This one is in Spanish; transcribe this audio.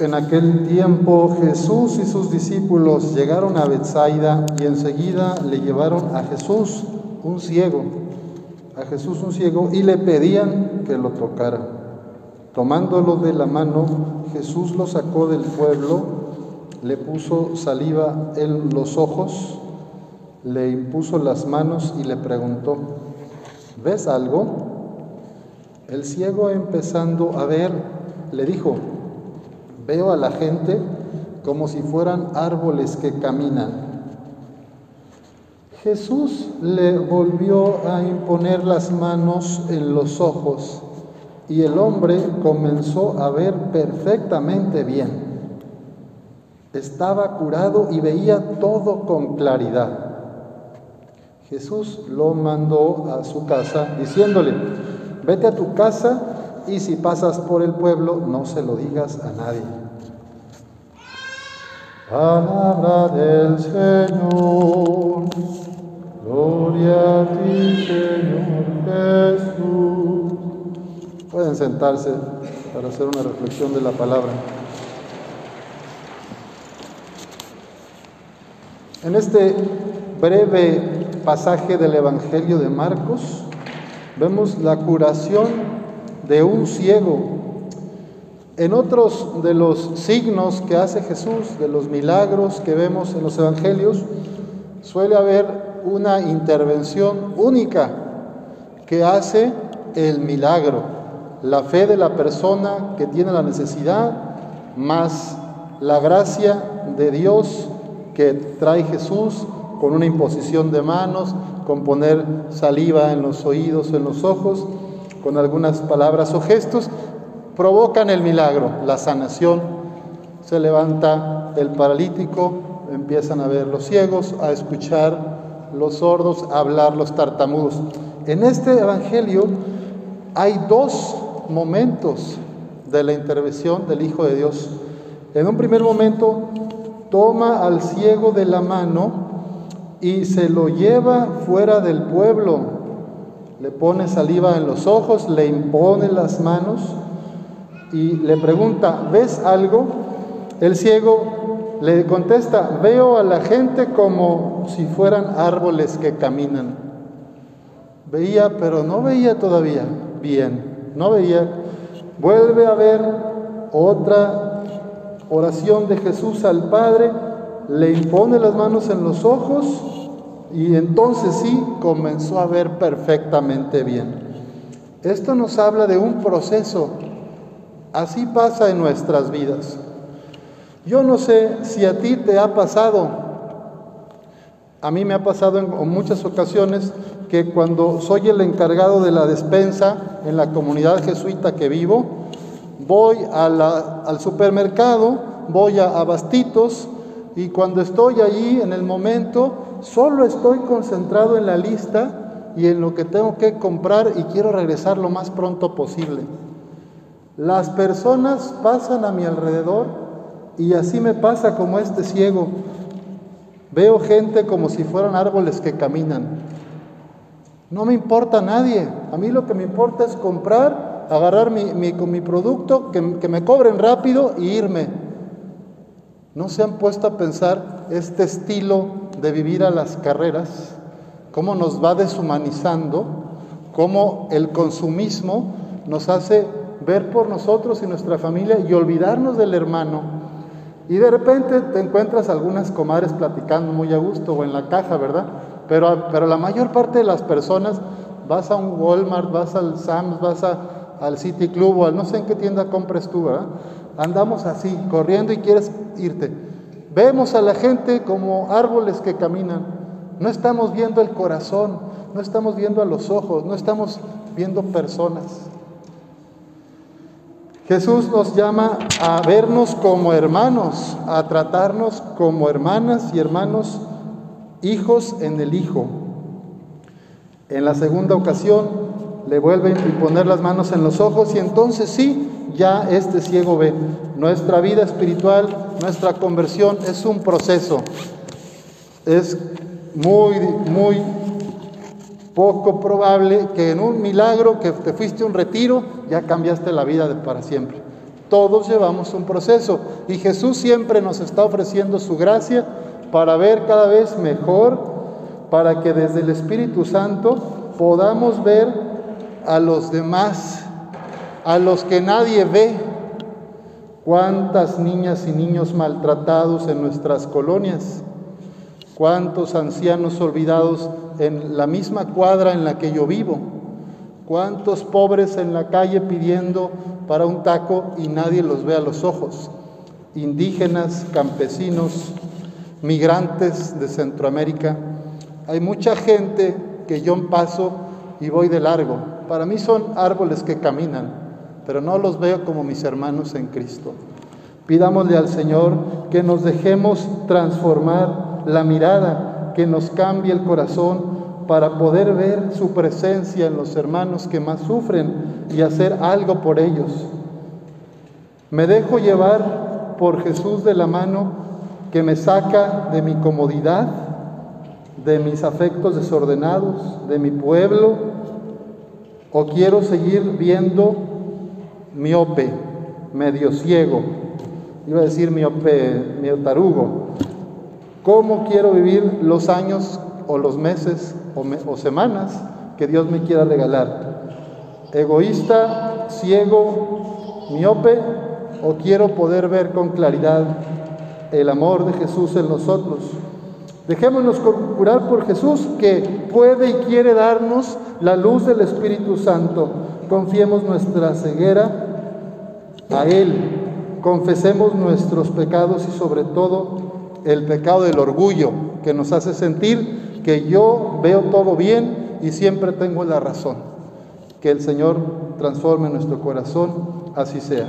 En aquel tiempo Jesús y sus discípulos llegaron a Bethsaida y enseguida le llevaron a Jesús, un ciego, a Jesús un ciego, y le pedían que lo tocara. Tomándolo de la mano, Jesús lo sacó del pueblo, le puso saliva en los ojos, le impuso las manos y le preguntó, ¿ves algo? El ciego empezando a ver, le dijo, Veo a la gente como si fueran árboles que caminan. Jesús le volvió a imponer las manos en los ojos y el hombre comenzó a ver perfectamente bien. Estaba curado y veía todo con claridad. Jesús lo mandó a su casa diciéndole, vete a tu casa y si pasas por el pueblo, no se lo digas a nadie. Palabra del Señor. Gloria a ti, Señor Jesús. Pueden sentarse para hacer una reflexión de la palabra. En este breve pasaje del Evangelio de Marcos, vemos la curación de un ciego. En otros de los signos que hace Jesús, de los milagros que vemos en los evangelios, suele haber una intervención única que hace el milagro, la fe de la persona que tiene la necesidad, más la gracia de Dios que trae Jesús con una imposición de manos, con poner saliva en los oídos en los ojos, con algunas palabras o gestos, provocan el milagro, la sanación. Se levanta el paralítico, empiezan a ver los ciegos, a escuchar los sordos, a hablar los tartamudos. En este Evangelio hay dos momentos de la intervención del Hijo de Dios. En un primer momento toma al ciego de la mano y se lo lleva fuera del pueblo le pone saliva en los ojos, le impone las manos y le pregunta, ¿ves algo? El ciego le contesta, veo a la gente como si fueran árboles que caminan. Veía, pero no veía todavía bien, no veía. Vuelve a ver otra oración de Jesús al Padre, le impone las manos en los ojos y entonces sí comenzó a ver perfectamente bien. Esto nos habla de un proceso. Así pasa en nuestras vidas. Yo no sé si a ti te ha pasado. A mí me ha pasado en muchas ocasiones que cuando soy el encargado de la despensa en la comunidad jesuita que vivo, voy al supermercado, voy a, a Bastitos y cuando estoy allí en el momento solo estoy concentrado en la lista y en lo que tengo que comprar y quiero regresar lo más pronto posible. Las personas pasan a mi alrededor y así me pasa como este ciego. Veo gente como si fueran árboles que caminan. No me importa nadie. A mí lo que me importa es comprar, agarrar mi, mi producto, que, que me cobren rápido y irme. ¿No se han puesto a pensar este estilo de vivir a las carreras, cómo nos va deshumanizando, cómo el consumismo nos hace ver por nosotros y nuestra familia y olvidarnos del hermano. Y de repente te encuentras algunas comadres platicando muy a gusto o en la caja, ¿verdad? Pero, pero la mayor parte de las personas vas a un Walmart, vas al Sam's, vas al City Club o al no sé en qué tienda compres tú, ¿verdad? Andamos así, corriendo y quieres irte. Vemos a la gente como árboles que caminan. No estamos viendo el corazón, no estamos viendo a los ojos, no estamos viendo personas. Jesús nos llama a vernos como hermanos, a tratarnos como hermanas y hermanos, hijos en el Hijo. En la segunda ocasión le vuelven a poner las manos en los ojos y entonces sí, ya este ciego ve. Nuestra vida espiritual, nuestra conversión es un proceso. Es muy, muy poco probable que en un milagro, que te fuiste a un retiro, ya cambiaste la vida para siempre. Todos llevamos un proceso y Jesús siempre nos está ofreciendo su gracia para ver cada vez mejor, para que desde el Espíritu Santo podamos ver a los demás, a los que nadie ve. Cuántas niñas y niños maltratados en nuestras colonias, cuántos ancianos olvidados en la misma cuadra en la que yo vivo, cuántos pobres en la calle pidiendo para un taco y nadie los ve a los ojos, indígenas, campesinos, migrantes de Centroamérica. Hay mucha gente que yo paso y voy de largo. Para mí son árboles que caminan, pero no los veo como mis hermanos en Cristo. Pidámosle al Señor que nos dejemos transformar la mirada, que nos cambie el corazón para poder ver su presencia en los hermanos que más sufren y hacer algo por ellos. Me dejo llevar por Jesús de la mano que me saca de mi comodidad, de mis afectos desordenados, de mi pueblo, o quiero seguir viendo miope, medio ciego, iba a decir miope, medio tarugo. ¿Cómo quiero vivir los años o los meses o, semanas que Dios me quiera regalar. Egoísta, ciego, miope, o quiero poder ver con claridad el amor de Jesús en nosotros. Dejémonos curar por Jesús que puede y quiere darnos la luz del Espíritu Santo. Confiemos nuestra ceguera a Él. Confesemos nuestros pecados y sobre todo el pecado del orgullo que nos hace sentir que yo veo todo bien y siempre tengo la razón. Que el Señor transforme nuestro corazón, así sea.